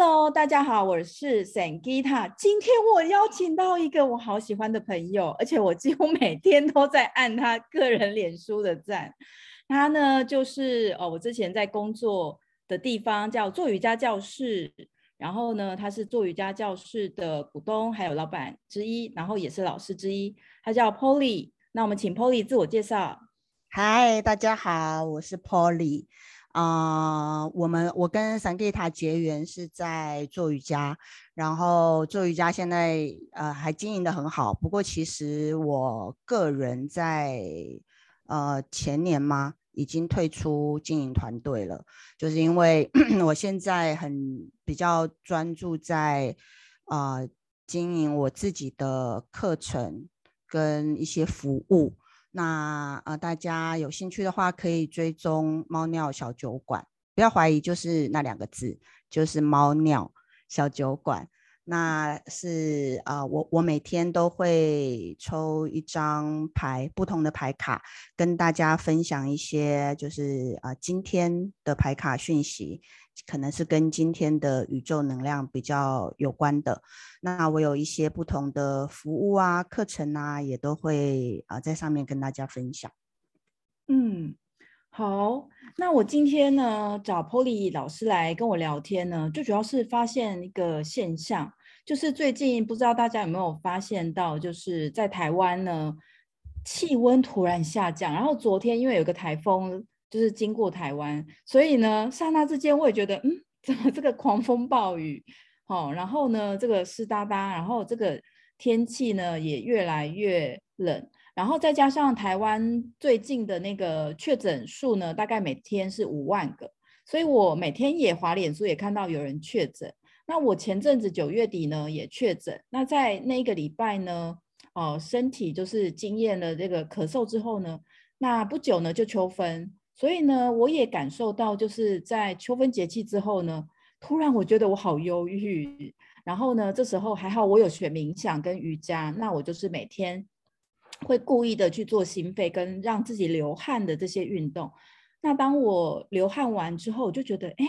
Hello，大家好，我是 Sangita。今天我邀请到一个我好喜欢的朋友，而且我几乎每天都在按他个人脸书的赞。他呢，就是哦，我之前在工作的地方叫做瑜伽教室，然后呢，他是做瑜伽教室的股东，还有老板之一，然后也是老师之一。他叫 Polly。那我们请 Polly 自我介绍。嗨，大家好，我是 Polly。啊、我们我跟 Sangita 结缘是在做瑜伽，然后做瑜伽现在呃还经营的很好。不过其实我个人在呃前年嘛已经退出经营团队了，就是因为 我现在很比较专注在啊、经营我自己的课程跟一些服务。那呃，大家有兴趣的话，可以追踪猫尿小酒馆，不要怀疑，就是那两个字，就是猫尿小酒馆。那是啊、呃，我我每天都会抽一张牌，不同的牌卡，跟大家分享一些，就是啊、呃，今天的牌卡讯息。可能是跟今天的宇宙能量比较有关的。那我有一些不同的服务啊、课程啊，也都会啊在上面跟大家分享。嗯，好。那我今天呢找 Polly 老师来跟我聊天呢，最主要是发现一个现象，就是最近不知道大家有没有发现到，就是在台湾呢气温突然下降，然后昨天因为有个台风。就是经过台湾，所以呢，刹那之间我也觉得，嗯，怎么这个狂风暴雨，哦，然后呢，这个湿哒哒，然后这个天气呢也越来越冷，然后再加上台湾最近的那个确诊数呢，大概每天是五万个，所以我每天也滑脸书也看到有人确诊。那我前阵子九月底呢也确诊，那在那一个礼拜呢，哦，身体就是经验了这个咳嗽之后呢，那不久呢就秋分。所以呢，我也感受到，就是在秋分节气之后呢，突然我觉得我好忧郁。然后呢，这时候还好我有学冥想跟瑜伽，那我就是每天会故意的去做心肺跟让自己流汗的这些运动。那当我流汗完之后，我就觉得，哎，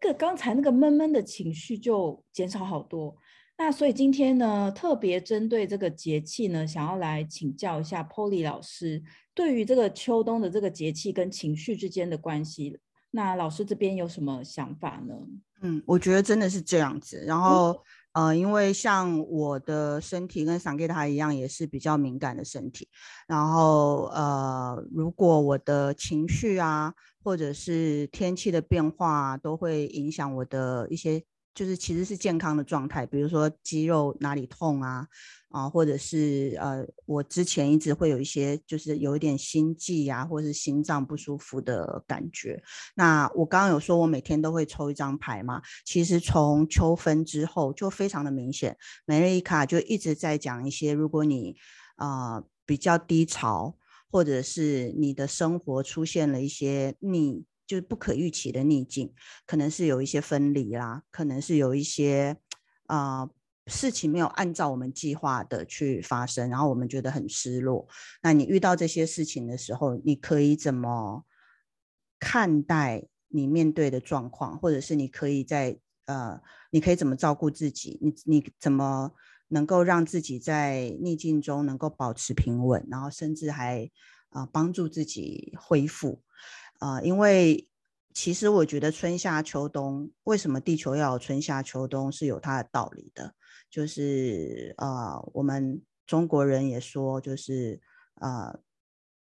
那个刚才那个闷闷的情绪就减少好多。那所以今天呢，特别针对这个节气呢，想要来请教一下 Polly 老师，对于这个秋冬的这个节气跟情绪之间的关系，那老师这边有什么想法呢？嗯，我觉得真的是这样子。然后，嗯、呃，因为像我的身体跟 Sangita 一样，也是比较敏感的身体。然后，呃，如果我的情绪啊，或者是天气的变化，都会影响我的一些。就是其实是健康的状态，比如说肌肉哪里痛啊，啊，或者是呃，我之前一直会有一些就是有一点心悸啊，或者是心脏不舒服的感觉。那我刚刚有说我每天都会抽一张牌嘛，其实从秋分之后就非常的明显，美乐仪卡就一直在讲一些，如果你啊、比较低潮，或者是你的生活出现了一些逆。就是不可预期的逆境，可能是有一些分离啦，可能是有一些啊、事情没有按照我们计划的去发生，然后我们觉得很失落。那你遇到这些事情的时候，你可以怎么看待你面对的状况，或者是你可以在呃，你可以怎么照顾自己？你你怎么能够让自己在逆境中能够保持平稳，然后甚至还啊、帮助自己恢复？啊、因为其实我觉得春夏秋冬，为什么地球要有春夏秋冬是有它的道理的。就是呃，我们中国人也说，就是呃，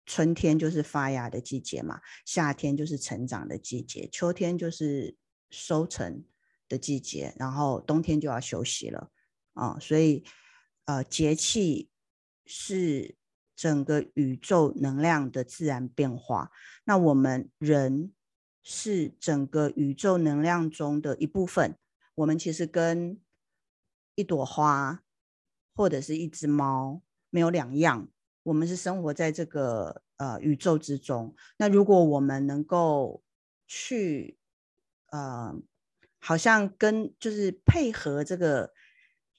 春天就是发芽的季节嘛，夏天就是成长的季节，秋天就是收成的季节，然后冬天就要休息了啊、所以呃，节气是。整个宇宙能量的自然变化，那我们人是整个宇宙能量中的一部分。我们其实跟一朵花或者是一只猫没有两样，我们是生活在这个呃宇宙之中。那如果我们能够去呃，好像跟就是配合这个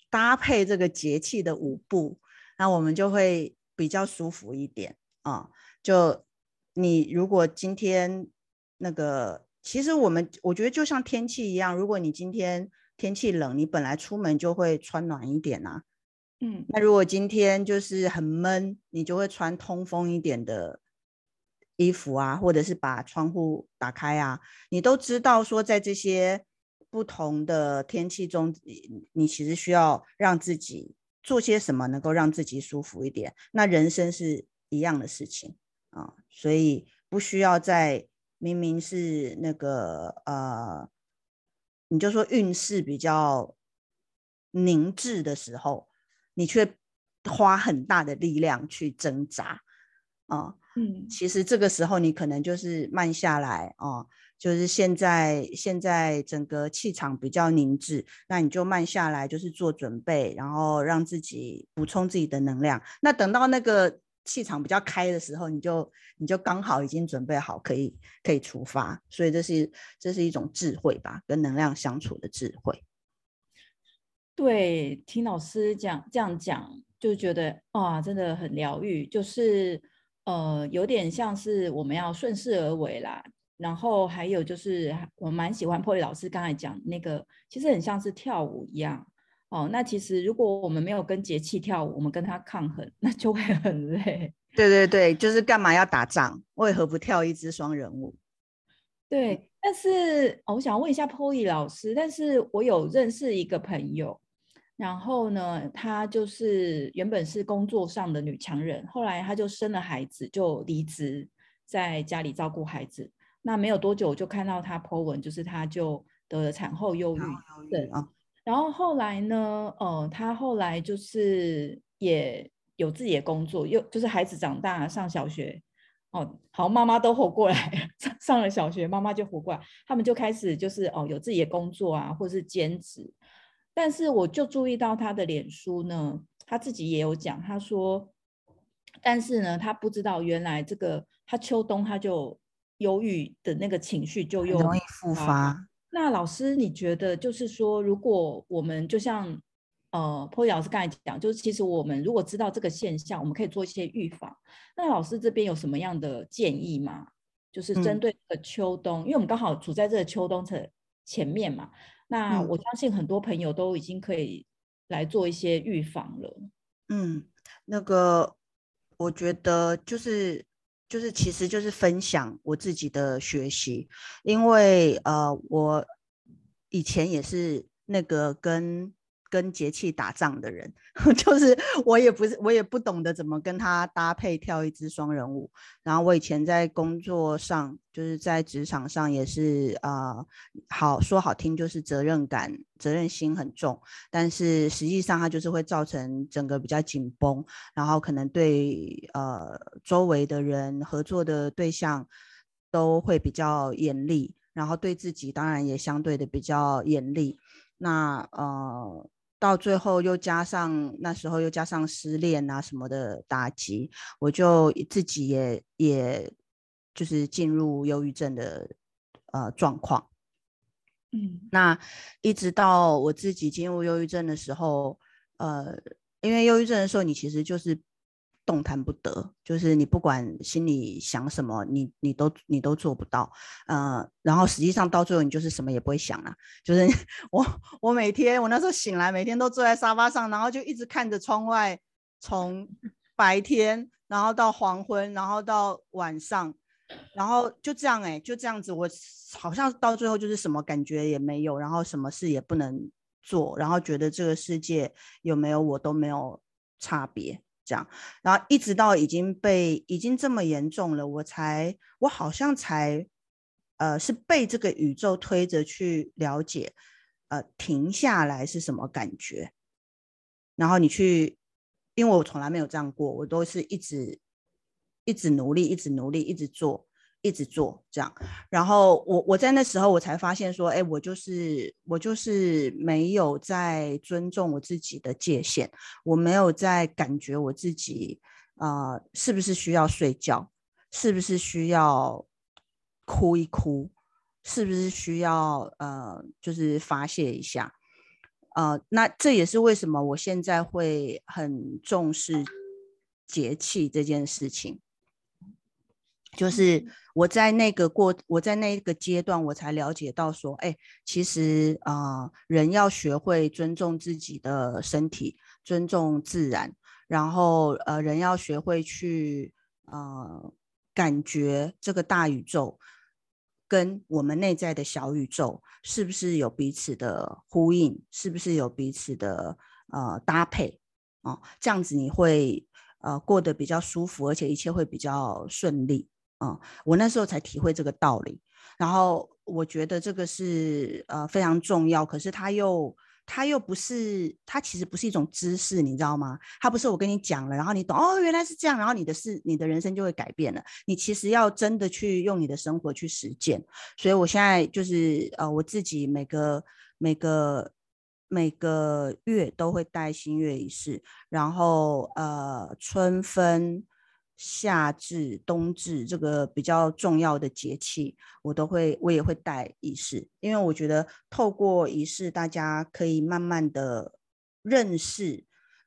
搭配这个节气的舞步，那我们就会。比较舒服一点啊，就你如果今天那个其实我们我觉得就像天气一样，如果你今天天气冷，你本来出门就会穿暖一点啊。嗯，那如果今天就是很闷，你就会穿通风一点的衣服啊，或者是把窗户打开啊。你都知道说，在这些不同的天气中，你其实需要让自己做些什么，能够让自己舒服一点。那人生是一样的事情啊，所以不需要在。明明是那个呃，你就说运势比较凝滞的时候，你却花很大的力量去挣扎啊。嗯，其实这个时候你可能就是慢下来啊，就是现在现在整个气场比较凝滞，那你就慢下来，就是做准备，然后让自己补充自己的能量。那等到那个。气场比较开的时候，你就你就刚好已经准备好，可以可以出发。所以这是这是一种智慧吧，跟能量相处的智慧。对，听老师讲这样讲，就觉得哇，真的很疗愈。就是呃，有点像是我们要顺势而为啦。然后还有就是，我蛮喜欢 Polly 老师刚才讲那个，其实很像是跳舞一样。哦，那其实如果我们没有跟节气跳舞，我们跟它抗衡，那就会很累。对对对，就是干嘛要打仗？为何不跳一支双人舞？对，但是我想问一下 Polly 老师，但是我有认识一个朋友，然后呢，她就是原本是工作上的女强人，后来她就生了孩子，就离职在家里照顾孩子。那没有多久，我就看到他 po 文，就是他就得了产后忧郁症啊。然后后来呢，呃，他后来就是也有自己的工作，又就是孩子长大上小学，哦，好，妈妈都活过来，上上了小学，妈妈就活过来，他们就开始就是哦有自己的工作啊，或者是兼职。但是我就注意到他的脸书呢，他自己也有讲，他说，但是呢，他不知道原来这个他秋冬他就忧郁的那个情绪就又容易复发。那老师，你觉得就是说，如果我们就像呃，Polly 老师刚才讲，就是其实我们如果知道这个现象，我们可以做一些预防。那老师这边有什么样的建议吗？就是针对这个秋冬，嗯、因为我们刚好处在这个秋冬的前面嘛。那我相信很多朋友都已经可以来做一些预防了。嗯，那个我觉得就是。就是，其实就是分享我自己的学习，因为呃，我以前也是那个跟。跟节气打仗的人，就是我也不是，我也不懂得怎么跟他搭配跳一支双人舞。然后我以前在工作上，就是在职场上也是啊、好说好听就是责任感、责任心很重，但是实际上它就是会造成整个比较紧绷，然后可能对呃周围的人、合作的对象都会比较严厉，然后对自己当然也相对的比较严厉。那呃。到最后又加上那时候又加上失恋啊什么的打击，我就自己也也就是进入忧郁症的呃状况。嗯，那一直到我自己进入忧郁症的时候，呃，因为忧郁症的时候你其实就是。动弹不得，就是你不管心里想什么，你你都你都做不到，呃，然后实际上到最后你就是什么也不会想了，就是 我我每天我那时候醒来，每天都坐在沙发上，然后就一直看着窗外，从白天然后到黄昏，然后到晚上，然后就这样哎、就这样子，我好像到最后就是什么感觉也没有，然后什么事也不能做，然后觉得这个世界有没有我都没有差别。这样，然后一直到已经被已经这么严重了，我才我好像才，呃，是被这个宇宙推着去了解，呃，停下来是什么感觉。然后你去，因为我从来没有这样过，我都是一直一直努力，一直努力，一直做。一直做这样，然后我我在那时候我才发现说，哎，我就是我就是没有在尊重我自己的界限，我没有在感觉我自己，呃，是不是需要睡觉，是不是需要哭一哭，是不是需要呃，就是发泄一下，呃，那这也是为什么我现在会很重视节气这件事情。就是我在那个过，我在那个阶段，我才了解到说，哎，其实啊、呃，人要学会尊重自己的身体，尊重自然，然后呃，人要学会去呃，感觉这个大宇宙跟我们内在的小宇宙是不是有彼此的呼应，是不是有彼此的呃搭配啊、呃？这样子你会呃过得比较舒服，而且一切会比较顺利。嗯，我那时候才体会这个道理，然后我觉得这个是呃非常重要，可是它又它又不是，它其实不是一种知识，你知道吗？它不是我跟你讲了，然后你懂哦，原来是这样，然后你的事，你的人生就会改变了。你其实要真的去用你的生活去实践，所以我现在就是呃我自己每个每个每个月都会带新月仪式，然后呃春分。夏至、冬至这个比较重要的节气，我都会，我也会带仪式，因为我觉得透过仪式，大家可以慢慢的认识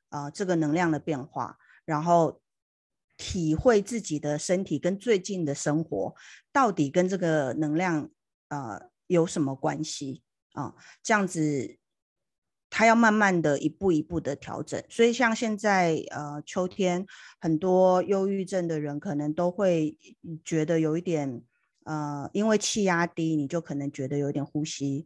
啊、这个能量的变化，然后体会自己的身体跟最近的生活到底跟这个能量呃有什么关系啊、这样子。他要慢慢的一步一步的调整，所以像现在呃秋天，很多忧郁症的人可能都会觉得有一点呃，因为气压低，你就可能觉得有点呼吸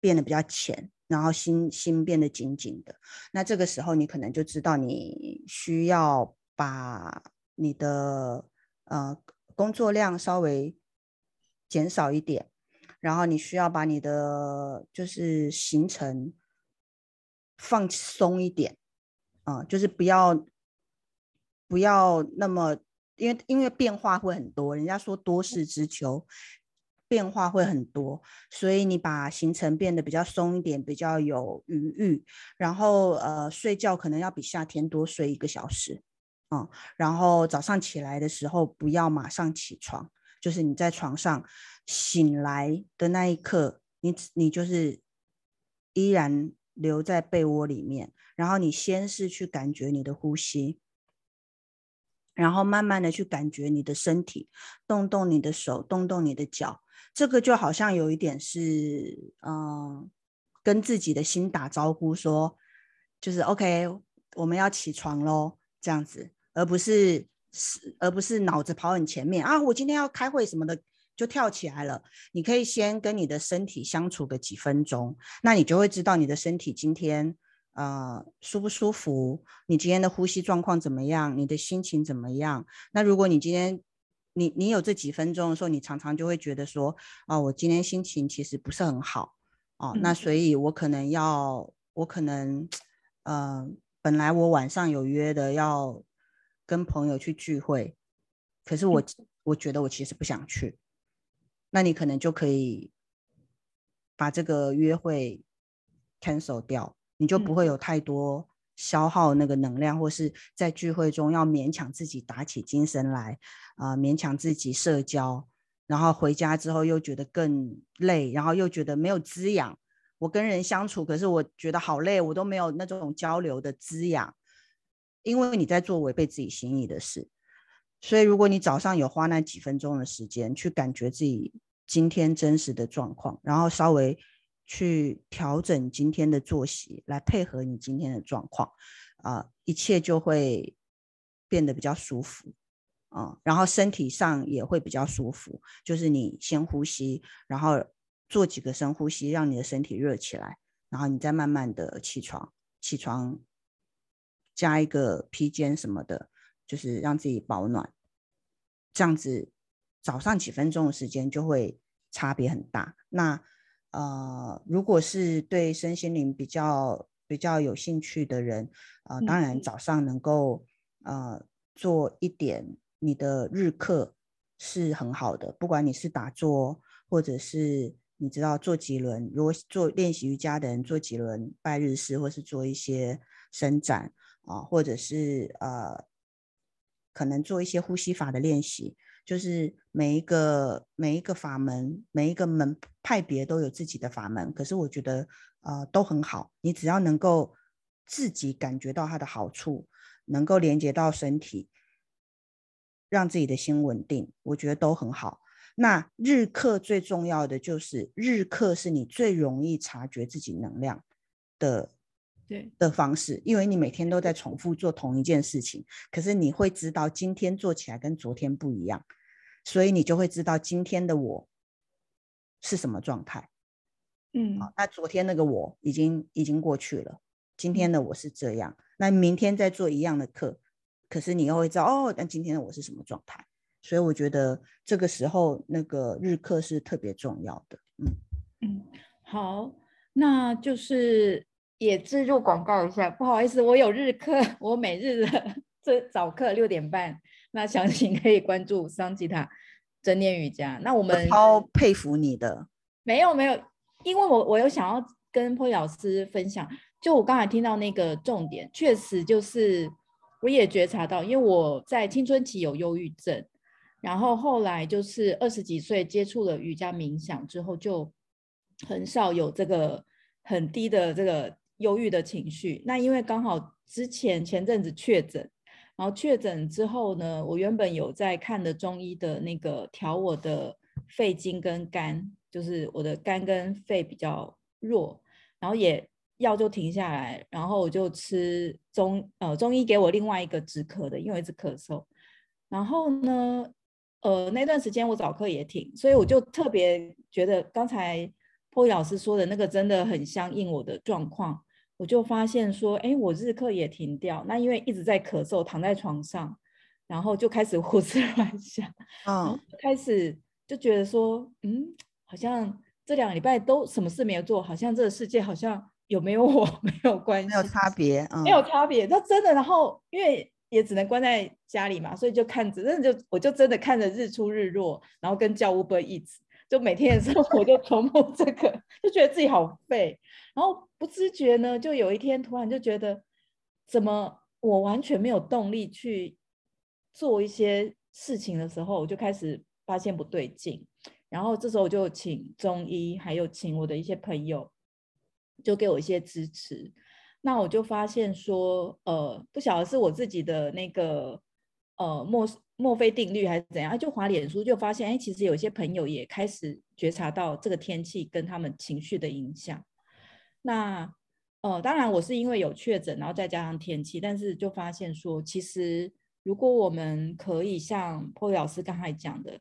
变得比较浅，然后心心变得紧紧的。那这个时候你可能就知道你需要把你的呃工作量稍微减少一点。然后你需要把你的就是行程放松一点，啊、就是不要不要那么，因为因为变化会很多，人家说多事之秋，变化会很多，所以你把行程变得比较松一点，比较有余裕，然后呃睡觉可能要比夏天多睡一个小时，啊、然后早上起来的时候不要马上起床。就是你在床上醒来的那一刻，你你就是依然留在被窝里面，然后你先是去感觉你的呼吸，然后慢慢的去感觉你的身体，动动你的手，动动你的脚，这个就好像有一点是，嗯、跟自己的心打招呼说，就是 OK，我们要起床喽，这样子，而不是。是，而不是脑子跑很前面啊！我今天要开会什么的，就跳起来了。你可以先跟你的身体相处个几分钟，那你就会知道你的身体今天呃舒不舒服，你今天的呼吸状况怎么样，你的心情怎么样。那如果你今天你你有这几分钟的时候，你常常就会觉得说啊，我今天心情其实不是很好哦，那所以我可能要，我可能 呃，本来我晚上有约的要。跟朋友去聚会，可是我我觉得我其实不想去，那你可能就可以把这个约会 cancel 掉，你就不会有太多消耗那个能量，或是在聚会中要勉强自己打起精神来啊、呃，勉强自己社交，然后回家之后又觉得更累，然后又觉得没有滋养。我跟人相处，可是我觉得好累，我都没有那种交流的滋养。因为你在做违背自己心意的事，所以如果你早上有花那几分钟的时间去感觉自己今天真实的状况，然后稍微去调整今天的作息来配合你今天的状况，啊、一切就会变得比较舒服，啊、然后身体上也会比较舒服。就是你先呼吸，然后做几个深呼吸，让你的身体热起来，然后你再慢慢的起床，起床。加一个披肩什么的，就是让自己保暖，这样子早上几分钟的时间就会差别很大。那呃，如果是对身心灵比较比较有兴趣的人，呃，当然早上能够呃做一点你的日课是很好的。不管你是打坐，或者是你知道做几轮，如果做练习瑜伽的人做几轮拜日式，或是做一些伸展。啊，或者是呃，可能做一些呼吸法的练习，就是每一个每一个法门，每一个门派别都有自己的法门。可是我觉得呃都很好，你只要能够自己感觉到它的好处，能够连接到身体，让自己的心稳定，我觉得都很好。那日课最重要的就是日课是你最容易察觉自己能量的对的方式，因为你每天都在重复做同一件事情，可是你会知道今天做起来跟昨天不一样，所以你就会知道今天的我是什么状态。嗯，好，那昨天那个我已经已经过去了，今天的我是这样，那明天再做一样的课。可是你又会知道哦，但今天的我是什么状态？所以我觉得这个时候那个日课是特别重要的。嗯嗯，好，那就是也置入广告一下，不好意思，我有日课，我每日的这早课六点半，那详情可以关注桑吉塔正念瑜伽。那我们超佩服你的，没有没有，因为我我有想要跟波老师分享，就我刚才听到那个重点，确实就是。我也觉察到，因为我在青春期有忧郁症，然后后来就是二十几岁接触了瑜伽冥想之后，就很少有这个很低的这个忧郁的情绪。那因为刚好之前前阵子确诊，然后确诊之后呢，我原本有在看的中医的那个调我的肺经跟肝，就是我的肝跟肺比较弱，然后也。药就停下来，然后我就吃中呃中医给我另外一个止咳的，因为一直咳嗽。然后呢，呃那段时间我早课也停，所以我就特别觉得刚才波老师说的那个真的很相应我的状况。我就发现说，哎，我日课也停掉，那因为一直在咳嗽，躺在床上，然后就开始 胡思乱想，嗯，开始就觉得说，嗯，好像这两个礼拜都什么事没有做，好像这个世界好像。有没有我 没有关系，没有差别，嗯，没有差别。那真的，然后因为也只能关在家里嘛，所以就看着，真的就我就真的看着日出日落，然后跟叫 Uber Eats，就每天的生活 就重复这个，就觉得自己好废。然后不自觉呢，就有一天突然就觉得，怎么我完全没有动力去做一些事情的时候，我就开始发现不对劲。然后这时候我就请中医，还有请我的一些朋友。就给我一些支持，那我就发现说，呃，不晓得是我自己的那个呃墨墨菲定律还是怎样，就滑脸书就发现，哎，其实有些朋友也开始觉察到这个天气跟他们情绪的影响。那呃，当然我是因为有确诊，然后再加上天气，但是就发现说，其实如果我们可以像波老师刚才讲的，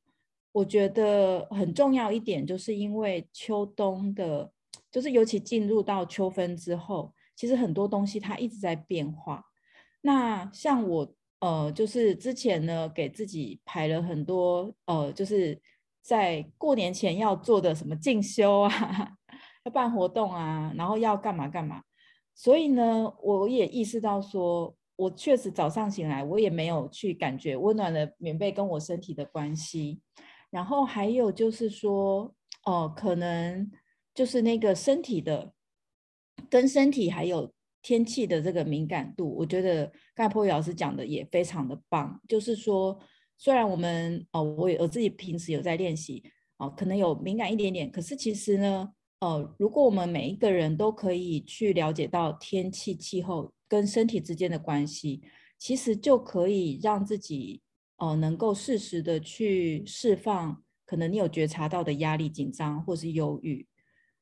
我觉得很重要一点，就是因为秋冬的。就是尤其进入到秋分之后，其实很多东西它一直在变化。那像我呃，就是之前呢，给自己排了很多呃，就是在过年前要做的什么进修啊，要办活动啊，然后要干嘛干嘛。所以呢，我也意识到说，我确实早上醒来，我也没有去感觉温暖的棉被跟我身体的关系。然后还有就是说，哦、呃，可能。就是那个身体的，跟身体还有天气的这个敏感度，我觉得刚才波宇老师讲的也非常的棒。就是说，虽然我们哦，我我自己平时有在练习哦，可能有敏感一点点，可是其实呢，呃，如果我们每一个人都可以去了解到天气气候跟身体之间的关系，其实就可以让自己哦、呃，能够适时的去释放可能你有觉察到的压力、紧张或是忧郁。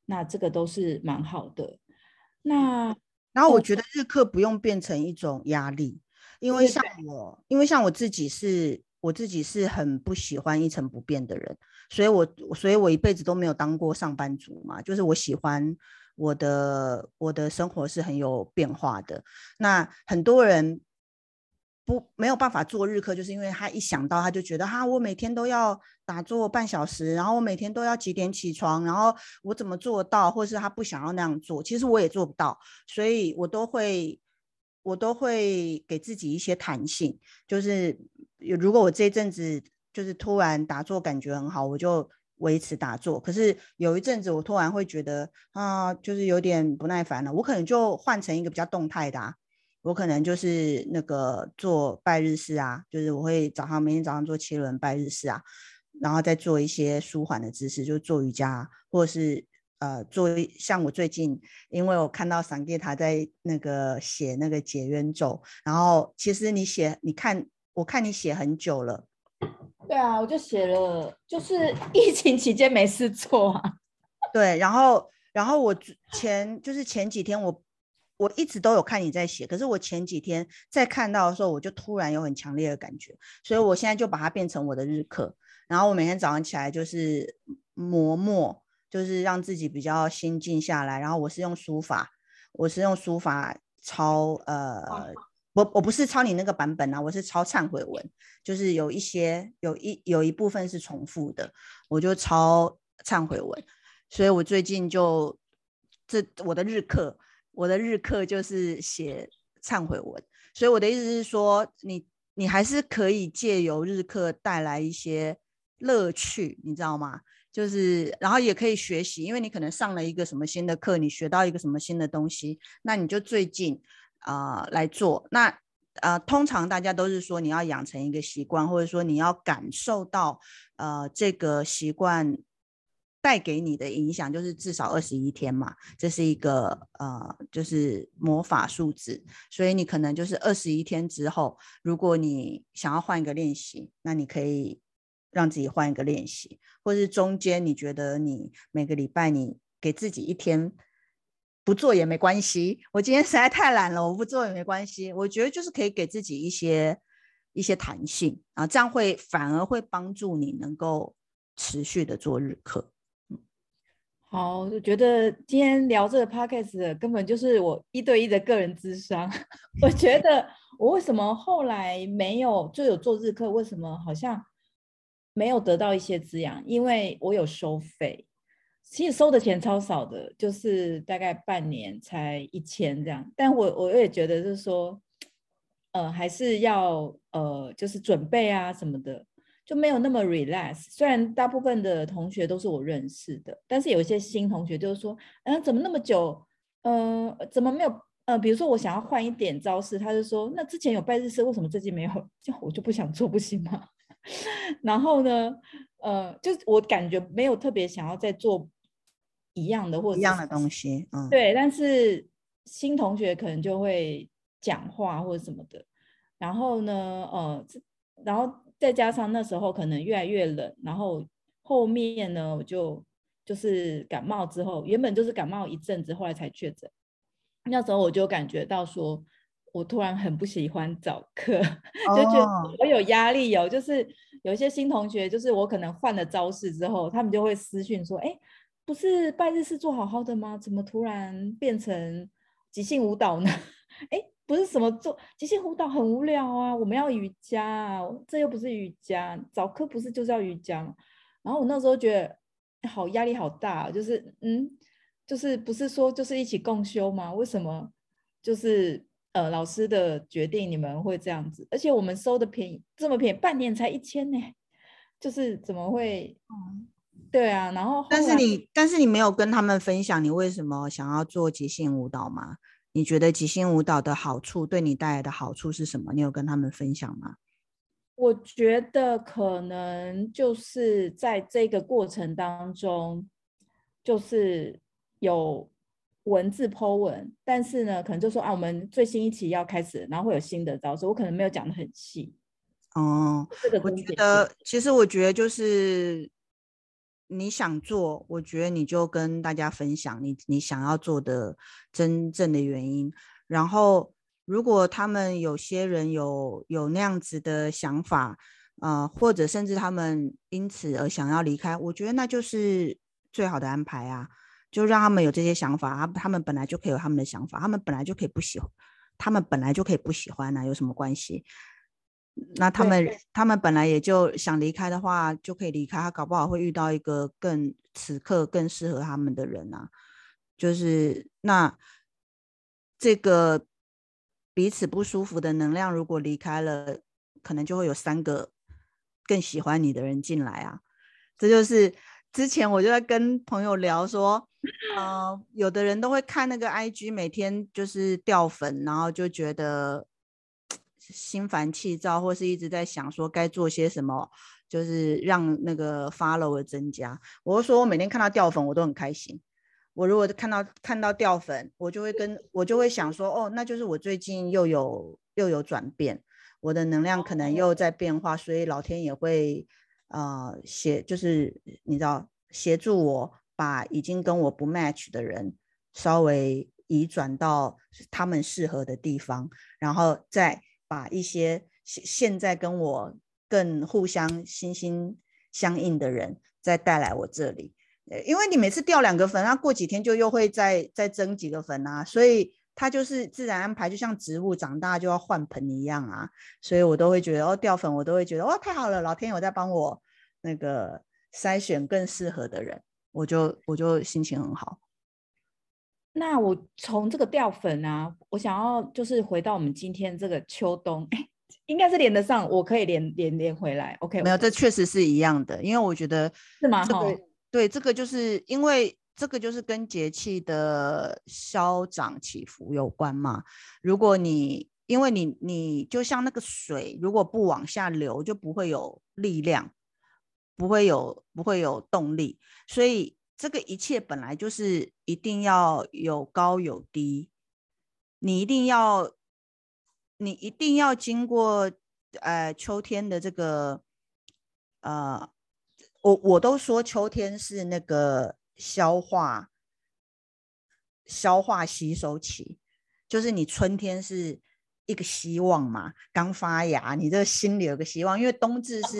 那这个都是蛮好的。那然后我觉得日课不用变成一种压力，因为像我，因为像我自己是，我自己是很不喜欢一成不变的人，所以我，所以我一辈子都没有当过上班族嘛。就是我喜欢我的我的生活是很有变化的。那很多人。不，没有办法做日课，就是因为他一想到他就觉得哈，我每天都要打坐半小时，然后我每天都要几点起床，然后我怎么做到，或是他不想要那样做，其实我也做不到，所以我都会我都会给自己一些弹性，就是如果我这一阵子就是突然打坐感觉很好，我就维持打坐，可是有一阵子我突然会觉得啊，就是有点不耐烦了，我可能就换成一个比较动态的啊。我可能就是那个做拜日式啊，就是我会早上每天早上做七轮拜日式啊，然后再做一些舒缓的姿势，就做瑜伽，或者是呃做像我最近，因为我看到桑吉塔在那个写那个解冤咒，然后其实你写，你看我看你写很久了，对啊，我就写了，就是 疫情期间没事做啊。对，然后然后我前就是前几天我我一直都有看你在写，可是我前几天在看到的时候，我就突然有很强烈的感觉，所以我现在就把它变成我的日课，然后我每天早上起来就是磨墨，就是让自己比较心静下来，然后我是用书法，我是用书法抄呃。我我不是抄你那个版本啊，我是抄忏悔文，就是有一些有一有一部分是重复的，我就抄忏悔文，所以我最近就这我的日课，我的日课就是写忏悔文，所以我的意思是说，你你还是可以借由日课带来一些乐趣，你知道吗？就是然后也可以学习，因为你可能上了一个什么新的课，你学到一个什么新的东西，那你就最近。啊、来做那呃，通常大家都是说你要养成一个习惯，或者说你要感受到呃这个习惯带给你的影响，就是至少二十一天嘛，这是一个呃就是魔法数字，所以你可能就是二十一天之后，如果你想要换一个练习，那你可以让自己换一个练习，或是中间你觉得你每个礼拜你给自己一天。不做也没关系，我今天实在太懒了，我不做也没关系。我觉得就是可以给自己一些一些弹性啊，这样会反而会帮助你能够持续的做日课。嗯，好，我觉得今天聊这个 podcast 的根本就是我一对一的个人咨商。我觉得我为什么后来没有就有做日课，为什么好像没有得到一些滋养？因为我有收费。其实收的钱超少的，就是大概半年才一千这样。但我我也觉得就是说，呃，还是要呃，就是准备啊什么的，就没有那么 relax。虽然大部分的同学都是我认识的，但是有一些新同学就是说，嗯、呃，怎么那么久？呃，怎么没有？呃，比如说我想要换一点招式，他就说，那之前有拜日式，为什么最近没有？就我就不想做，不行吗？然后呢，呃，就我感觉没有特别想要再做。一样的或者一样的东西，嗯，对，但是新同学可能就会讲话或者什么的，然后呢，呃，然后再加上那时候可能越来越冷，然后后面呢，我就就是感冒之后，原本就是感冒一阵子，后来才确诊。那时候我就感觉到说，我突然很不喜欢早课，就觉得我有压力哦，就是有一些新同学，就是我可能换了招式之后，他们就会私讯说，哎。不是拜日式做好好的吗？怎么突然变成即兴舞蹈呢？哎，不是什么做即兴舞蹈很无聊啊，我们要瑜伽啊，这又不是瑜伽，早课不是就是要瑜伽吗？然后我那时候觉得好压力好大，就是嗯，就是不是说就是一起共修吗？为什么就是呃老师的决定你们会这样子？而且我们收的便宜，这么便宜，半年才一千呢，就是怎么会？嗯对啊，然后，后但是你但是你没有跟他们分享你为什么想要做即兴舞蹈吗？你觉得即兴舞蹈的好处对你带来的好处是什么？你有跟他们分享吗？我觉得可能就是在这个过程当中，就是有文字 po 文，但是呢，可能就说啊，我们最新一期要开始，然后会有新的招式，我可能没有讲的很细。哦，这个我觉得其实我觉得就是。你想做，我觉得你就跟大家分享你你想要做的真正的原因。然后，如果他们有些人有有那样子的想法，呃，或者甚至他们因此而想要离开，我觉得那就是最好的安排啊！就让他们有这些想法，他他们本来就可以有他们的想法，他们本来就可以不喜欢，他们本来就可以不喜欢啊，有什么关系？那他们他们本来也就想离开的话，就可以离开。他搞不好会遇到一个更此刻更适合他们的人啊。就是那这个彼此不舒服的能量，如果离开了，可能就会有三个更喜欢你的人进来啊。这就是之前我就在跟朋友聊说，呃，有的人都会看那个 IG，每天就是掉粉，然后就觉得。心烦气躁，或是一直在想说该做些什么，就是让那个 follow 的增加。我就说我每天看到掉粉，我都很开心。我如果看到看到掉粉，我就会跟我就会想说，哦，那就是我最近又有又有转变。我的能量可能又在变化，所以老天也会呃协，就是你知道协助我把已经跟我不 match 的人稍微移转到他们适合的地方，然后再把一些现现在跟我更互相心心相印的人再带来我这里。因为你每次掉两个粉，那过几天就又会再再增几个粉啊，所以。它就是自然安排，就像植物长大就要换盆一样啊，所以我都会觉得哦，掉粉我都会觉得哦，太好了，老天有在帮我那个筛选更适合的人，我就我就心情很好。那我从这个掉粉啊，我想要就是回到我们今天这个秋冬，哎，应该是连得上，我可以连连连回来。OK，没有，这确实是一样的，因为我觉得是吗？对对，这个就是因为。这个就是跟节气的消长起伏有关嘛。如果你因为你你就像那个水，如果不往下流，就不会有力量，不会有不会有动力。所以这个一切本来就是一定要有高有低，你一定要你一定要经过呃秋天的这个呃，我我都说秋天是那个。消化、消化吸收期，就是你春天是一个希望嘛，刚发芽，你这个心里有个希望。因为冬至是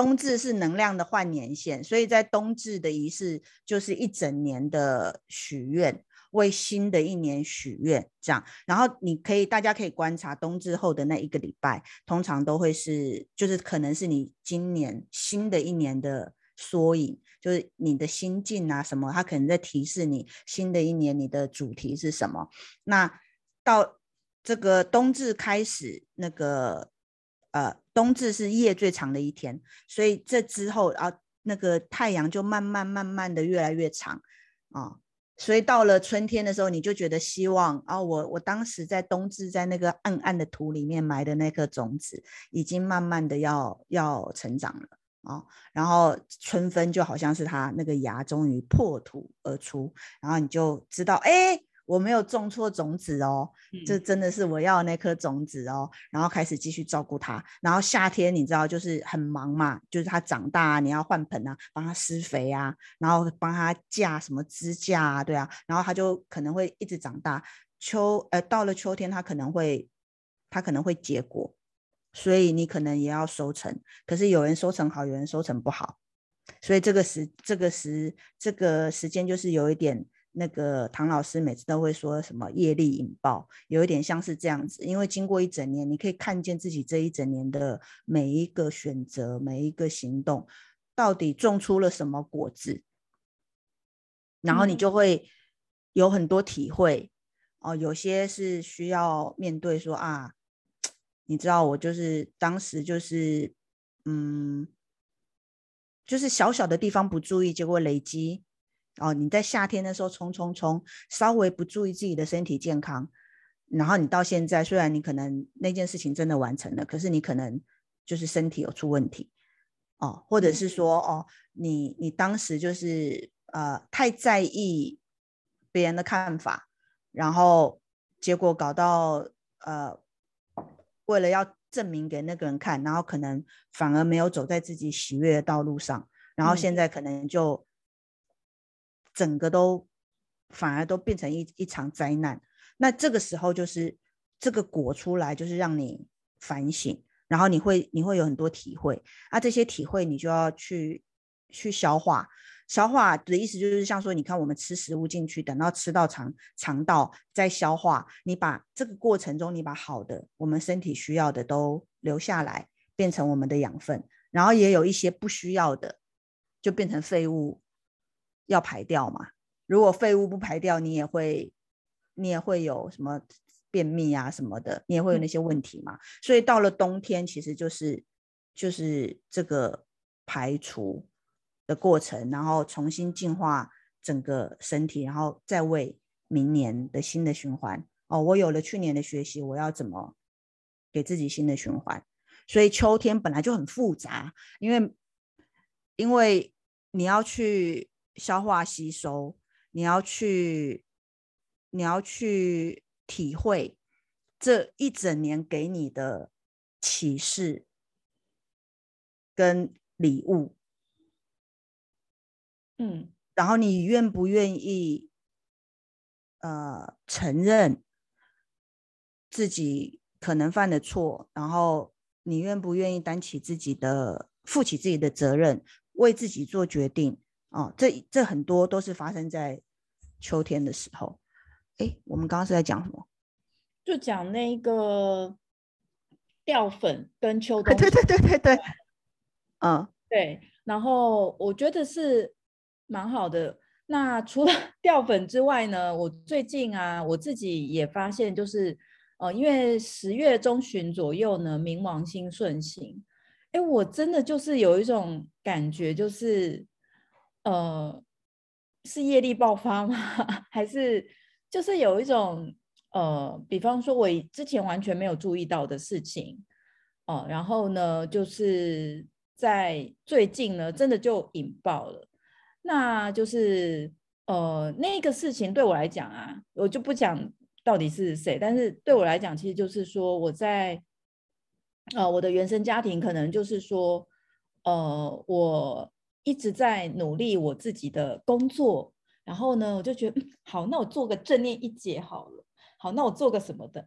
冬至是能量的换年线，所以在冬至的仪式就是一整年的许愿，为新的一年许愿这样。然后你可以，大家可以观察冬至后的那一个礼拜，通常都会是，就是可能是你今年新的一年的缩影。就是你的心境啊，什么，它可能在提示你新的一年你的主题是什么。那到这个冬至开始，那个呃，冬至是夜最长的一天，所以这之后啊，那个太阳就慢慢慢慢的越来越长啊。所以到了春天的时候，你就觉得希望啊，我我当时在冬至在那个暗暗的土里面埋的那颗种子，已经慢慢的要要成长了。哦，然后春分就好像是它那个芽终于破土而出，然后你就知道，哎，我没有种错种子哦，嗯、这真的是我要那颗种子哦，然后开始继续照顾它。然后夏天你知道就是很忙嘛，就是它长大啊，你要换盆啊，帮它施肥啊，然后帮它架什么支架啊，对啊，然后它就可能会一直长大。秋呃到了秋天，它可能会它可能会结果。所以你可能也要收成，可是有人收成好，有人收成不好，所以这个时这个时这个时间就是有一点那个唐老师每次都会说什么业力引爆，有一点像是这样子，因为经过一整年，你可以看见自己这一整年的每一个选择，每一个行动，到底种出了什么果子，然后你就会有很多体会哦，有些是需要面对说啊。你知道我就是当时就是，嗯，就是小小的地方不注意，结果累积哦。你在夏天的时候冲冲冲，稍微不注意自己的身体健康，然后你到现在虽然你可能那件事情真的完成了，可是你可能就是身体有出问题哦，或者是说哦，你你当时就是呃太在意别人的看法，然后结果搞到呃。为了要证明给那个人看，然后可能反而没有走在自己喜悦的道路上，然后现在可能就整个都反而都变成一一场灾难。那这个时候就是这个果出来，就是让你反省，然后你会你会有很多体会，啊，这些体会你就要去去消化。消化的意思就是像说，你看我们吃食物进去，等到吃到肠肠道再消化，你把这个过程中，你把好的我们身体需要的都留下来，变成我们的养分，然后也有一些不需要的，就变成废物要排掉嘛。如果废物不排掉，你也会你也会有什么便秘啊什么的，你也会有那些问题嘛。所以到了冬天，其实就是就是这个排除的过程，然后重新净化整个身体，然后再为明年的新的循环。哦，我有了去年的学习，我要怎么给自己新的循环？所以秋天本来就很复杂，因为因为你要去消化吸收，你要去你要去体会这一整年给你的启示跟礼物，嗯，然后你愿不愿意呃承认自己可能犯的错，然后你愿不愿意担起自己的负起自己的责任，为自己做决定啊、哦？这这很多都是发生在秋天的时候。哎，我们刚刚是在讲什么？就讲那个掉粉跟秋冬。对对对对对，嗯，对。然后我觉得是蛮好的。那除了 掉粉之外呢，我最近啊，我自己也发现，就是呃，因为十月中旬左右呢，冥王星顺行。哎，我真的就是有一种感觉，就是呃，是业力爆发吗？还是？就是有一种呃，比方说我之前完全没有注意到的事情，哦、呃，然后呢，就是在最近呢，真的就引爆了。那就是呃，那个事情对我来讲啊，我就不讲到底是谁，但是对我来讲，其实就是说我在呃我的原生家庭，可能就是说呃，我一直在努力我自己的工作。然后呢，我就觉得 好，那我做个正念一节好了。好，那我做个什么的？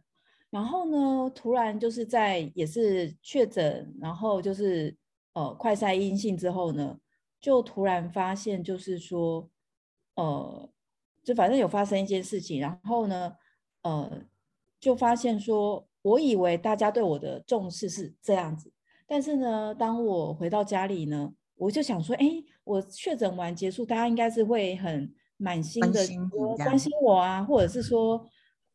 然后呢，突然就是在也是确诊，然后就是呃快筛阴性之后呢，就突然发现就是说，呃，就反正有发生一件事情。然后呢，呃，就发现说，我以为大家对我的重视是这样子，但是呢，当我回到家里呢，我就想说，哎，我确诊完结束，大家应该是会很。满心的说关心我啊，或者是说，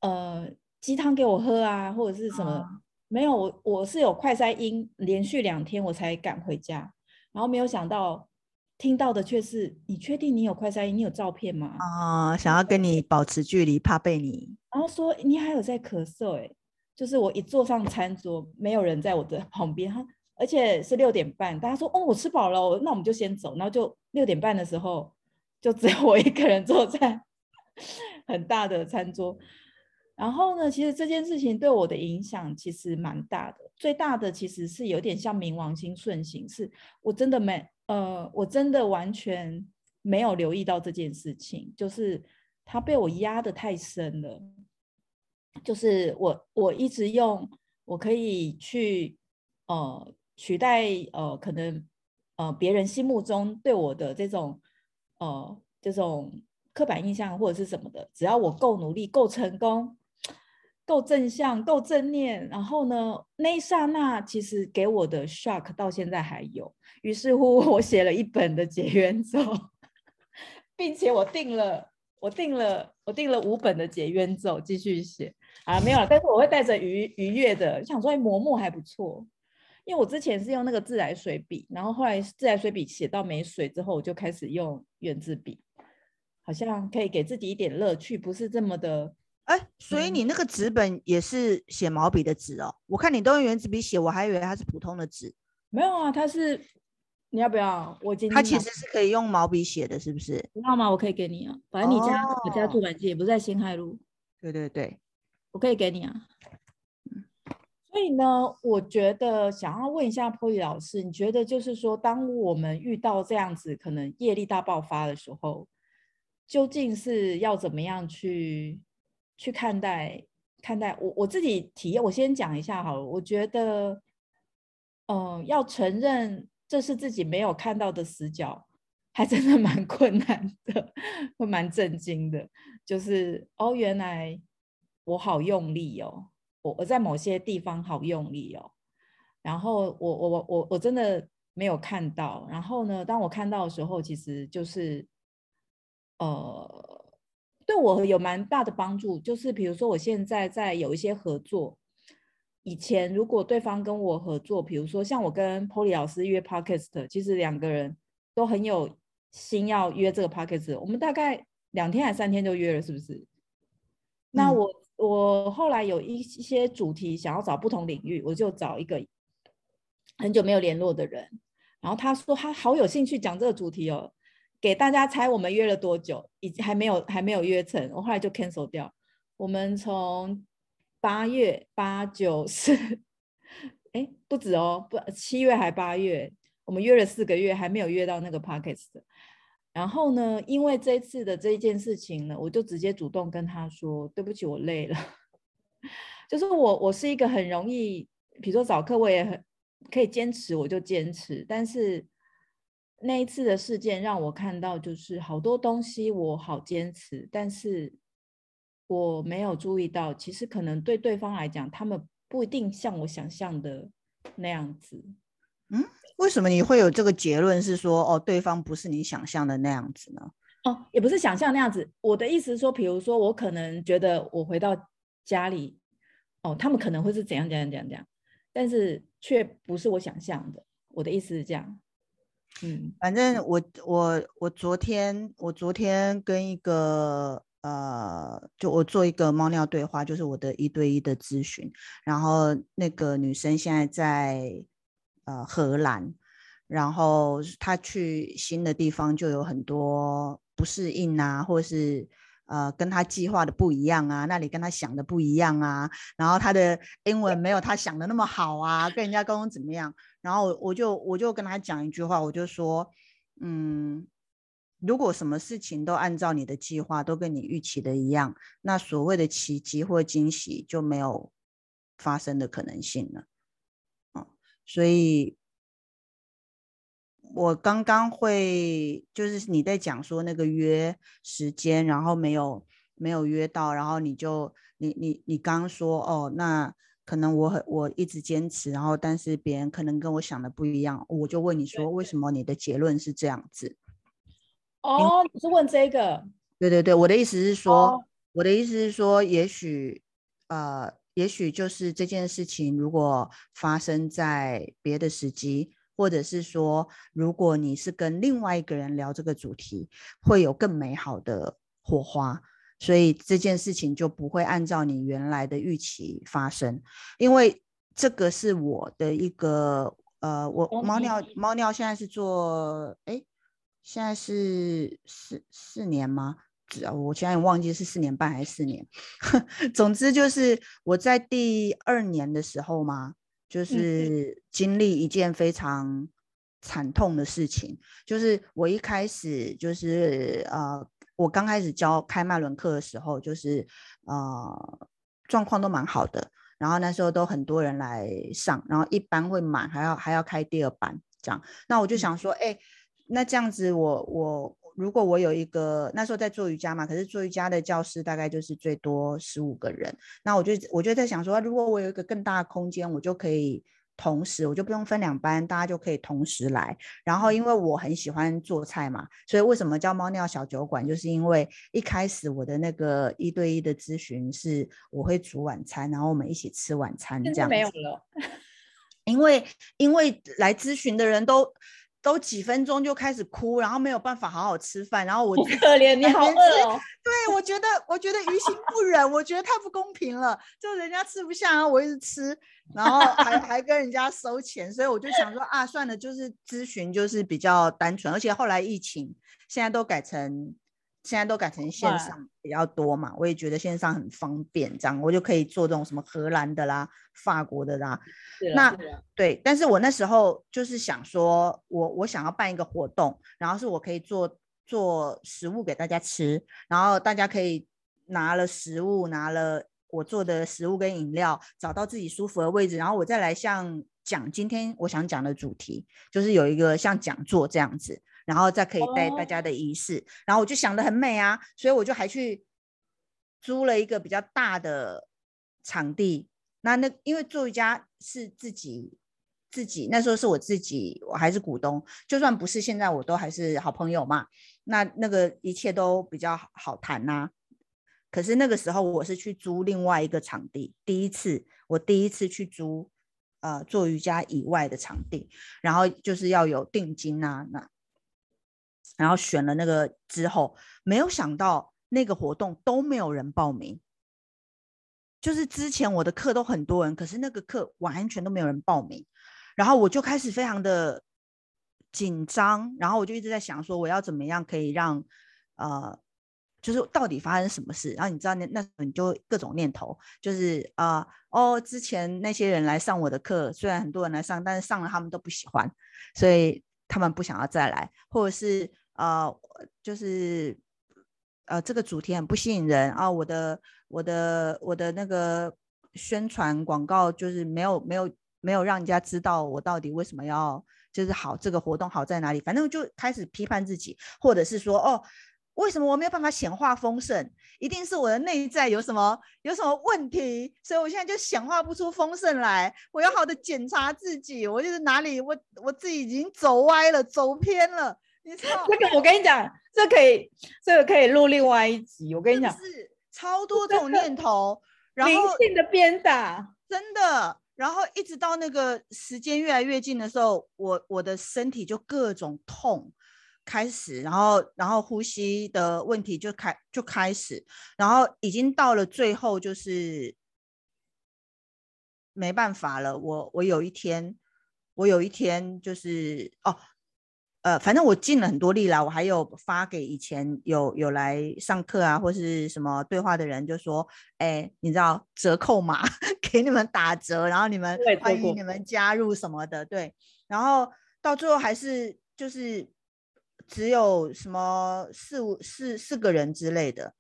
呃，鸡汤给我喝啊，或者是什么？啊、没有，我我是有快筛阴，连续两天我才赶回家，然后没有想到听到的却是，你确定你有快筛阴？你有照片吗？啊，想要跟你保持距离，怕被你。然后说你还有在咳嗽，哎，就是我一坐上餐桌，没有人在我的 旁边，哈，而且是六点半，大家说哦，我吃饱了，那我们就先走，然后就六点半的时候。就只有我一个人坐在 很大的餐桌，然后呢，其实这件事情对我的影响其实蛮大的。最大的其实是有点像冥王星顺行，是我真的没呃，我真的完全没有留意到这件事情，就是它被我压得太深了。就是我我一直用我可以去呃取代呃可能呃别人心目中对我的这种。呃，这种刻板印象或者是什么的，只要我够努力、够成功、够正向、够正念，然后呢，那一刹那其实给我的 shock 到现在还有。于是乎，我写了一本的解冤咒，并且我订了，我订了，我订了五本的解冤咒，继续写啊，没有了。但是我会带着愉愉悦的，想说磨墨还不错。因为我之前是用那个自来水笔，然后后来自来水笔写到没水之后，我就开始用原子笔，好像可以给自己一点乐趣，不是这么的。哎，所以你那个纸本也是写毛笔的纸哦？我看你都用原子笔写，我还以为它是普通的纸。没有啊，它是，你要不要？我今天它其实是可以用毛笔写的，是不是？知道吗？我可以给你啊，反正你家、哦、我家出版界也不在新海路。对对对，我可以给你啊。所以呢，我觉得想要问一下 Poly 老师，你觉得就是说，当我们遇到这样子可能业力大爆发的时候，究竟是要怎么样去去看待看待？我我自己体验，我先讲一下好了。我觉得，嗯、要承认这是自己没有看到的死角，还真的蛮困难的，会蛮震惊的。就是哦，原来我好用力哦。我我在某些地方好用力哦，然后我我我我我真的没有看到。然后呢，当我看到的时候，其实就是，呃，对我有蛮大的帮助。就是比如说，我现在在有一些合作，以前如果对方跟我合作，比如说像我跟 Polly 老师约 Podcast，其实两个人都很有心要约这个 Podcast，我们大概两天还三天就约了，是不是？那我。我后来有一一些主题想要找不同领域，我就找一个很久没有联络的人，然后他说他好有兴趣讲这个主题哦，给大家猜我们约了多久，已经还没有还没有约成，我后来就 cancel 掉。我们从八月八九十哎，不止哦，不七月还八月，我们约了四个月，还没有约到那个 podcast。然后呢，因为这次的这一件事情呢，我就直接主动跟他说：“对不起，我累了。”就是我，我是一个很容易，比如说早课，我也很可以坚持，我就坚持。但是那一次的事件让我看到，就是好多东西我好坚持，但是我没有注意到，其实可能对对方来讲，他们不一定像我想象的那样子。嗯。为什么你会有这个结论？是说，哦，对方不是你想象的那样子呢？哦，也不是想象那样子。我的意思是说，比如说，我可能觉得我回到家里，哦，他们可能会是怎样怎样怎样怎样，但是却不是我想象的。我的意思是这样。嗯，反正我我我昨天我昨天跟一个呃，就我做一个猫尿对话，就是我的一对一的咨询，然后那个女生现在在。呃，荷兰，然后他去新的地方就有很多不适应啊，或是呃跟他计划的不一样啊，那里跟他想的不一样啊，然后他的英文没有他想的那么好啊，跟人家沟通怎么样？然后我就我就跟他讲一句话，我就说，嗯，如果什么事情都按照你的计划，都跟你预期的一样，那所谓的奇迹或惊喜就没有发生的可能性了。所以，我刚刚会就是你在讲说那个约时间，然后没有没有约到，然后你就你你你刚刚说哦，那可能我很我一直坚持，然后但是别人可能跟我想的不一样，我就问你说为什么你的结论是这样子？哦，你是问这个？对对对，我的意思是说，哦、我的意思是说，也许呃。也许就是这件事情，如果发生在别的时机，或者是说，如果你是跟另外一个人聊这个主题，会有更美好的火花，所以这件事情就不会按照你原来的预期发生。因为这个是我的一个呃，我猫尿猫尿现在是做，哎，现在是四四年吗？我现在忘记是四年半还是四年，总之就是我在第二年的时候嘛，就是经历一件非常惨痛的事情，就是我一开始就是呃，我刚开始教开麦伦课的时候，就是呃状况都蛮好的，然后那时候都很多人来上，然后一班会满，还要还要开第二班这样，那我就想说，哎，那这样子我我。如果我有一个那时候在做瑜伽嘛，可是做瑜伽的教室大概就是最多十五个人，那我就我就在想说，如果我有一个更大的空间，我就可以同时，我就不用分两班，大家就可以同时来。然后因为我很喜欢做菜嘛，所以为什么叫猫尿小酒馆，就是因为一开始我的那个一对一的咨询是我会煮晚餐，然后我们一起吃晚餐这样子。没有了，因为因为来咨询的人都。都几分钟就开始哭，然后没有办法好好吃饭，然后我可怜你好饿哦。对，我觉得我觉得于心不忍，我觉得太不公平了，就人家吃不下，然后我一直吃，然后还还跟人家收钱，所以我就想说啊，算了，就是咨询就是比较单纯，而且后来疫情现在都改成。现在都改成线上比较多嘛，我也觉得线上很方便，这样我就可以做这种什么荷兰的啦、法国的啦。那对，但是我那时候就是想说，我我想要办一个活动，然后是我可以做做食物给大家吃，然后大家可以拿了食物，拿了我做的食物跟饮料，找到自己舒服的位置，然后我再来像讲今天我想讲的主题，就是有一个像讲座这样子。然后再可以带大家的仪式，oh. 然后我就想得很美啊，所以我就还去租了一个比较大的场地。那那因为做瑜伽是自己自己，那时候是我自己，我还是股东，就算不是现在，我都还是好朋友嘛。那那个一切都比较好谈呐、啊。可是那个时候我是去租另外一个场地，第一次我第一次去租呃做瑜伽以外的场地，然后就是要有定金啊那。然后选了那个之后，没有想到那个活动都没有人报名。就是之前我的课都很多人，可是那个课完全都没有人报名。然后我就开始非常的紧张，然后我就一直在想说，我要怎么样可以让呃就是到底发生什么事？然后你知道那那你就各种念头，就是啊、呃、哦，之前那些人来上我的课，虽然很多人来上，但是上了他们都不喜欢，所以他们不想要再来，或者是呃，就是呃这个主题很不吸引人啊，我的我的我的那个宣传广告就是没有没有没有让人家知道我到底为什么要就是好这个活动好在哪里，反正就开始批判自己，或者是说哦。为什么我没有办法显化丰盛？一定是我的内在有什么有什么问题，所以我现在就显化不出丰盛来。我要好的检查自己，我就是哪里我我自己已经走歪了，走偏了。你知道？这个我跟你讲，这可以这个可以录另外一集。我跟你讲，是超多这种念头，然后灵性的鞭打，真的。然后一直到那个时间越来越近的时候，我我的身体就各种痛。开始，然后，然后呼吸的问题就开就开始，然后已经到了最后，就是没办法了。我我有一天，我有一天就是哦，呃，反正我尽了很多力了。我还有发给以前有有来上课啊，或是什么对话的人，就说，哎，你知道折扣码 给你们打折，然后你们欢迎你们加入什么的，对。然后到最后还是就是。只有什么四五四四个人之类的，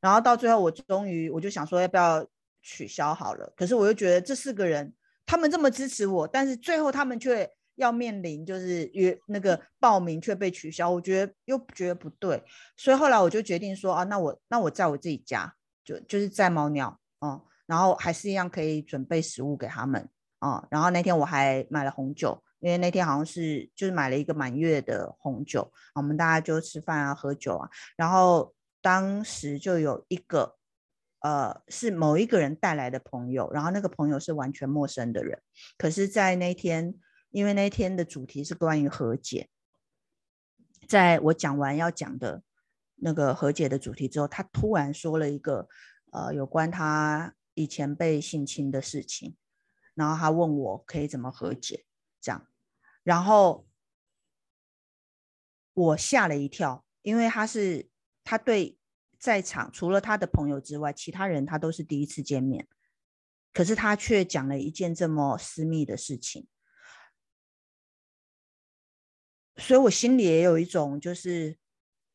然后到最后我终于我就想说要不要取消好了，可是我又觉得这四个人他们这么支持我，但是最后他们却要面临就是约那个报名却被取消，我觉得又觉得不对，所以后来我就决定说啊，那我那我在我自己家就就是在猫鸟啊、嗯，然后还是一样可以准备食物给他们啊、嗯，然后那天我还买了红酒。因为那天好像是就是买了一个满月的红酒，我们大家就吃饭啊、喝酒啊。然后当时就有一个，呃，是某一个人带来的朋友，然后那个朋友是完全陌生的人。可是，在那天，因为那天的主题是关于和解，在我讲完要讲的那个和解的主题之后，他突然说了一个，呃，有关他以前被性侵的事情，然后他问我可以怎么和解，这样。然后我吓了一跳，因为他是他对在场除了他的朋友之外，其他人他都是第一次见面，可是他却讲了一件这么私密的事情，所以我心里也有一种就是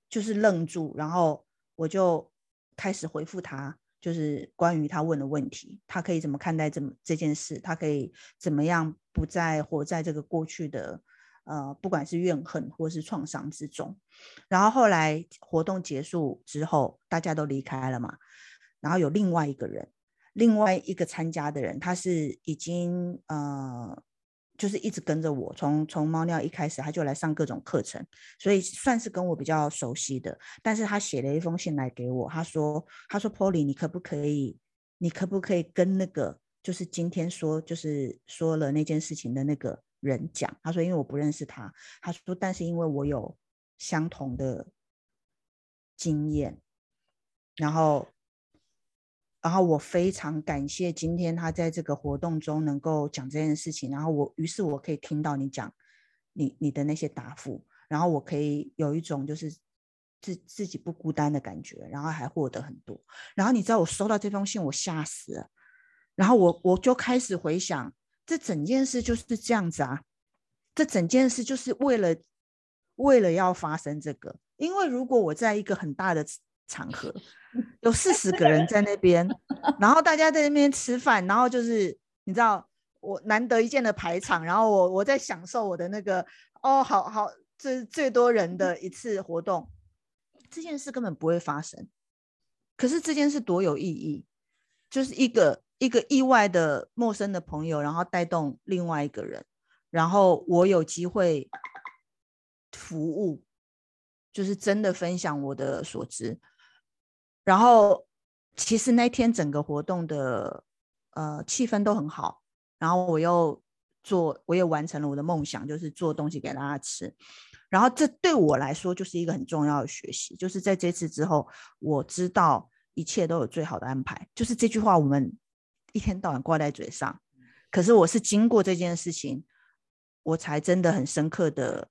就是愣住，然后我就开始回复他。就是关于他问的问题，他可以怎么看待这么这件事？他可以怎么样不再活在这个过去的呃，不管是怨恨或是创伤之中？然后后来活动结束之后，大家都离开了嘛，然后有另外一个人，另外一个参加的人，他是已经呃。就是一直跟着我，从从猫尿一开始，他就来上各种课程，所以算是跟我比较熟悉的。但是他写了一封信来给我，他说：“他说，Polly，你可不可以，你可不可以跟那个就是今天说就是说了那件事情的那个人讲？他说，因为我不认识他。他说，但是因为我有相同的经验，然后。”然后我非常感谢今天他在这个活动中能够讲这件事情，然后我于是我可以听到你讲你你的那些答复，然后我可以有一种就是自自己不孤单的感觉，然后还获得很多。然后你知道我收到这封信，我吓死了，然后我我就开始回想，这整件事就是这样子啊，这整件事就是为了为了要发生这个，因为如果我在一个很大的场合。有四十个人在那边，然后大家在那边吃饭，然后就是你知道我难得一见的排场，然后我我在享受我的那个哦，好好，这最多人的一次活动，这件事根本不会发生。可是这件事多有意义，就是一个一个意外的陌生的朋友，然后带动另外一个人，然后我有机会服务，就是真的分享我的所知。然后，其实那天整个活动的呃气氛都很好。然后我又做，我也完成了我的梦想，就是做东西给大家吃。然后这对我来说就是一个很重要的学习，就是在这次之后，我知道一切都有最好的安排。就是这句话，我们一天到晚挂在嘴上，可是我是经过这件事情，我才真的很深刻的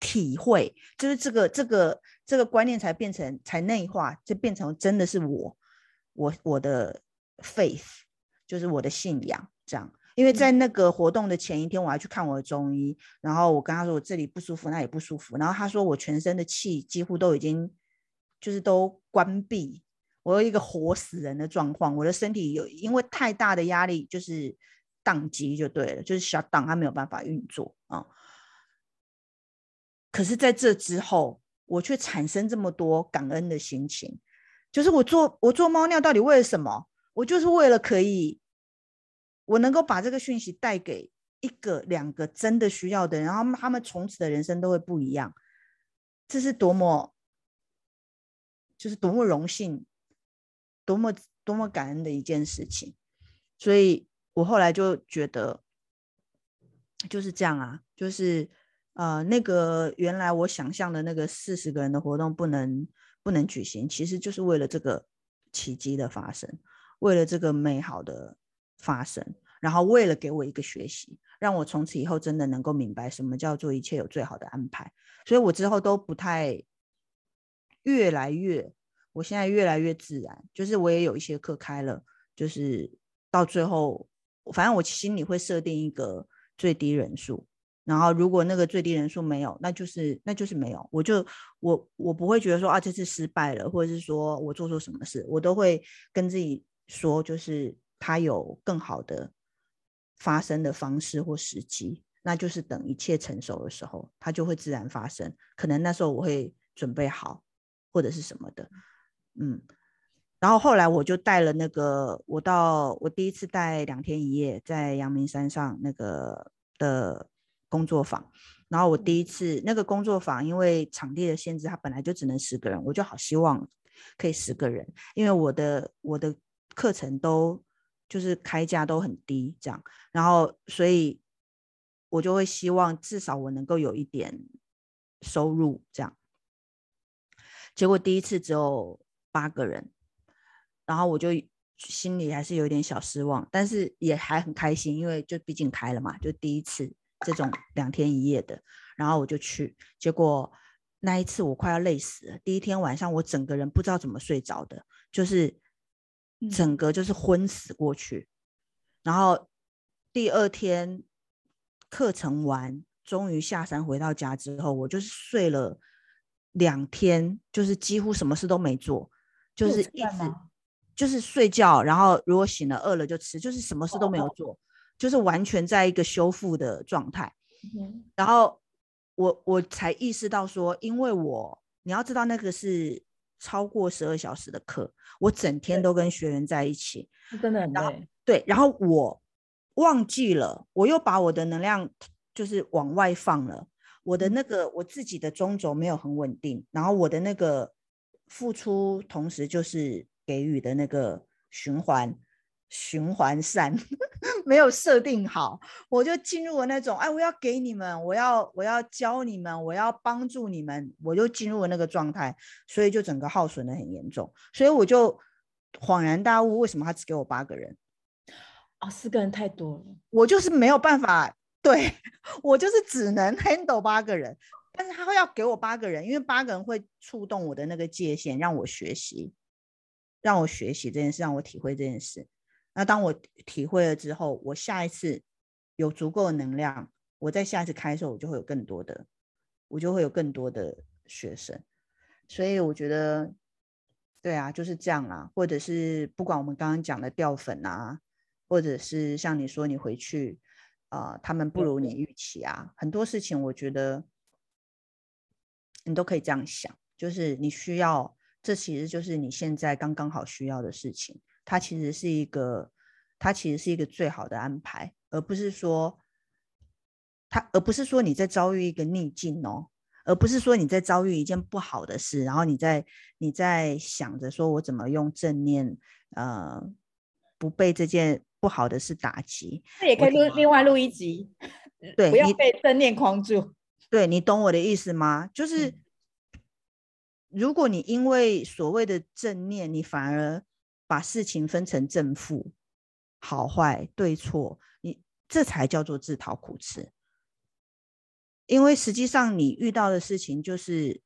体会，就是这个这个这个观念才变成才内化，就变成真的是我，我我的 faith 就是我的信仰这样。因为在那个活动的前一天，我还去看我的中医，然后我跟他说我这里不舒服，那也不舒服，然后他说我全身的气几乎都已经就是都关闭，我有一个活死人的状况，我的身体有因为太大的压力就是宕机就对了，就是 shut down，它没有办法运作啊。可是在这之后，我却产生这么多感恩的心情，就是我做我做猫尿到底为了什么？我就是为了可以。我能够把这个讯息带给一个、两个真的需要的人，然后他们从此的人生都会不一样，这是多么，就是多么荣幸，多么多么感恩的一件事情。所以我后来就觉得就是这样啊，就是呃，那个原来我想象的那个四十个人的活动不能不能举行，其实就是为了这个奇迹的发生，为了这个美好的。发生，然后为了给我一个学习，让我从此以后真的能够明白什么叫做一切有最好的安排。所以我之后都不太，越来越，我现在越来越自然。就是我也有一些课开了，就是到最后，反正我心里会设定一个最低人数，然后如果那个最低人数没有，那就是那就是没有。我就我我不会觉得说啊，这次失败了，或者是说我做错什么事，我都会跟自己说，就是。他有更好的发生的方式或时机，那就是等一切成熟的时候，它就会自然发生。可能那时候我会准备好，或者是什么的，嗯。然后后来我就带了那个，我到我第一次带两天一夜在阳明山上那个的工作坊。然后我第一次那个工作坊，因为场地的限制，它本来就只能十个人，我就好希望可以十个人，因为我的我的课程都。就是开价都很低，这样，然后所以，我就会希望至少我能够有一点收入，这样。结果第一次只有八个人，然后我就心里还是有点小失望，但是也还很开心，因为就毕竟开了嘛，就第一次这种两天一夜的，然后我就去，结果那一次我快要累死了，第一天晚上我整个人不知道怎么睡着的，就是。整个就是昏死过去，然后第二天课程完，终于下山回到家之后，我就是睡了两天，就是几乎什么事都没做，就是一直就是睡觉，然后如果醒了饿了就吃，就是什么事都没有做，就是完全在一个修复的状态。然后我我才意识到说，因为我你要知道那个是。超过十二小时的课，我整天都跟学员在一起，真的很累。对，然后我忘记了，我又把我的能量就是往外放了。我的那个我自己的中轴没有很稳定，然后我的那个付出同时就是给予的那个循环。循环扇 没有设定好，我就进入了那种哎，我要给你们，我要我要教你们，我要帮助你们，我就进入了那个状态，所以就整个耗损的很严重，所以我就恍然大悟，为什么他只给我八个人？哦，四个人太多了，我就是没有办法，对，我就是只能 handle 八个人，但是他会要给我八个人，因为八个人会触动我的那个界限，让我学习，让我学习这件事，让我体会这件事。那当我体会了之后，我下一次有足够的能量，我在下一次开的时候，我就会有更多的，我就会有更多的学生。所以我觉得，对啊，就是这样啊。或者是不管我们刚刚讲的掉粉啊，或者是像你说你回去啊、他们不如你预期啊，很多事情我觉得你都可以这样想，就是你需要，这其实就是你现在刚刚好需要的事情。它其实是一个，它其实是一个最好的安排，而不是说，它而不是说你在遭遇一个逆境哦，而不是说你在遭遇一件不好的事，然后你在你在想着说我怎么用正念，呃，不被这件不好的事打击。那也可以录另外录一集，对，不要被正念框住。对，你懂我的意思吗？就是，嗯，如果你因为所谓的正念，你反而把事情分成正负、好坏、对错，你这才叫做自讨苦吃。因为实际上你遇到的事情就是，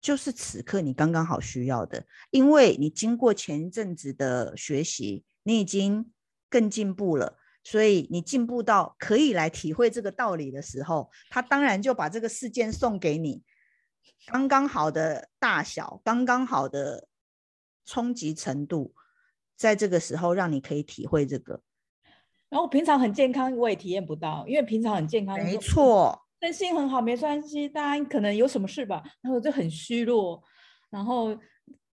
就是此刻你刚刚好需要的，因为你经过前一阵子的学习，你已经更进步了，所以你进步到可以来体会这个道理的时候，他当然就把这个事件送给你，刚刚好的大小，刚刚好的冲击程度，在这个时候让你可以体会这个。然后平常很健康，我也体验不到，因为平常很健康，没错。身心很好，没关系。大家可能有什么事吧，然后就很虚弱，然后，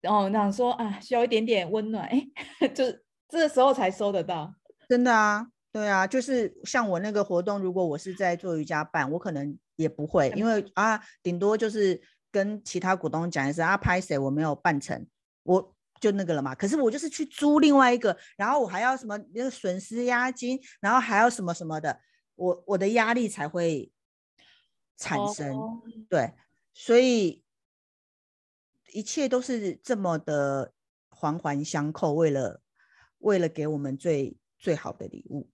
然后想说啊，需要一点点温暖，哎，就这个时候才收得到。真的啊，对啊，就是像我那个活动，如果我是在做瑜伽办，我可能也不会，因为啊，顶多就是跟其他股东讲一声啊，拍谁我没有办成，我就那个了嘛。可是我就是去租另外一个，然后我还要什么那个损失押金，然后还要什么什么的，我我的压力才会。产生，oh. 对，所以一切都是这么的环环相扣，为了为了给我们最最好的礼物。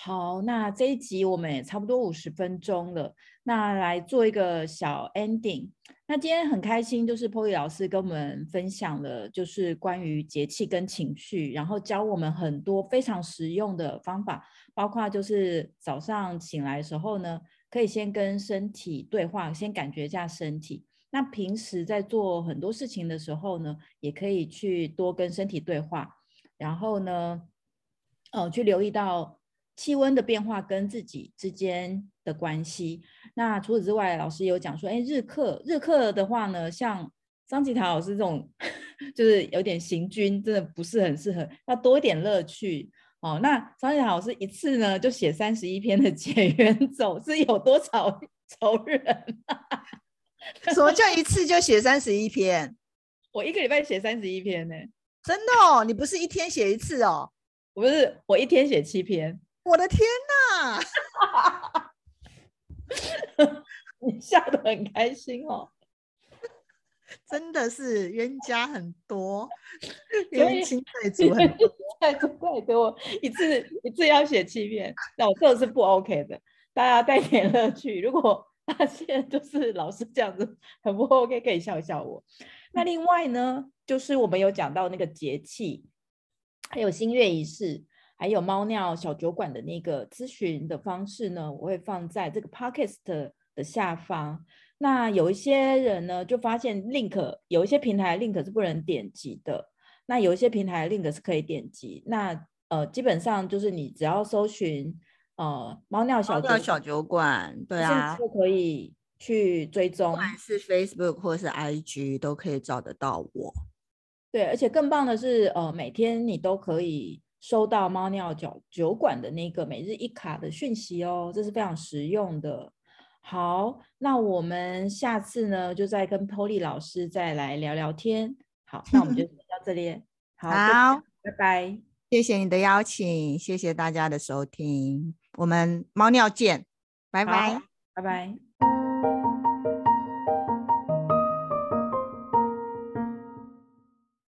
好，那这一集我们也差不多五十分钟了，那来做一个小 ending。那今天很开心，就是 Polly 老师跟我们分享了，就是关于节气跟情绪，然后教我们很多非常实用的方法，包括就是早上醒来的时候呢。可以先跟身体对话，先感觉一下身体。那平时在做很多事情的时候呢，也可以去多跟身体对话。然后呢，呃，去留意到气温的变化跟自己之间的关系。那除此之外，老师有讲说，哎，日课日课的话呢，像张吉塔老师这种，就是有点行军，真的不是很适合，要多一点乐趣。哦，那张建老师一次呢就写三十一篇的解元走，是有多少仇人？什么叫一次就写三十一篇？我一个礼拜写三十一篇呢，真的哦？你不是一天写一次哦？我不是，我一天写七篇。我的天哪！你笑得很开心哦。真的是冤家很多，冤亲债主很多，债主太多，一次一次要写七遍，那我这是不 OK 的。大家带点乐趣，如果发现就是老师这样子很不 OK，可以笑一笑我。那另外呢，就是我们有讲到那个节气，还有新月仪式，还有猫尿小酒馆的那个咨询的方式呢，我会放在这个 Podcast 的下方。那有一些人呢，就发现 link 有一些平台 link 是不能点击的，那有一些平台 link 是可以点击。那呃，基本上就是你只要搜寻呃猫尿小猫尿小酒馆，对啊，就可以去追踪，不管是 Facebook 或是 IG 都可以找得到我。对，而且更棒的是，呃，每天你都可以收到猫尿酒酒馆的那个每日一卡的讯息哦，这是非常实用的。好，那我们下次呢，就再跟 Polly 老师再来聊聊天。好，那我们就先到这里。好，好，拜拜。谢谢你的邀请，谢谢大家的收听，我们猫尿见，拜拜，拜拜。